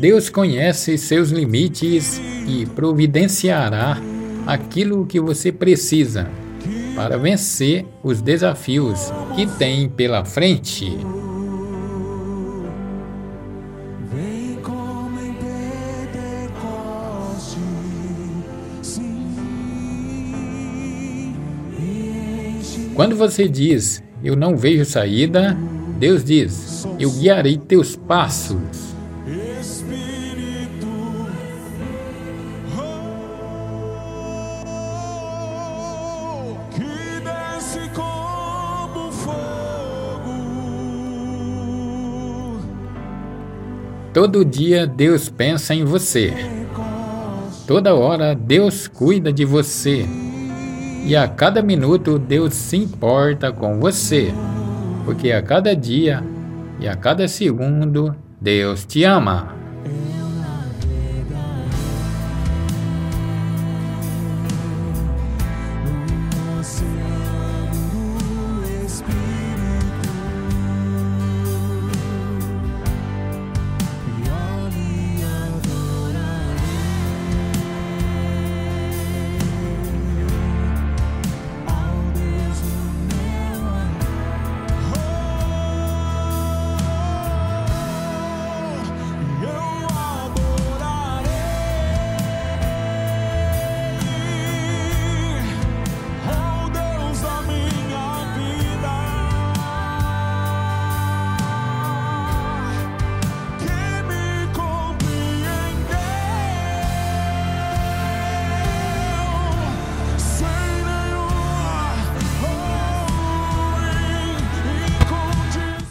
Deus conhece seus limites e providenciará aquilo que você precisa para vencer os desafios que tem pela frente. Quando você diz, eu não vejo saída, Deus diz, eu guiarei teus passos. Todo dia Deus pensa em você. Toda hora Deus cuida de você. E a cada minuto Deus se importa com você, porque a cada dia e a cada segundo Deus te ama.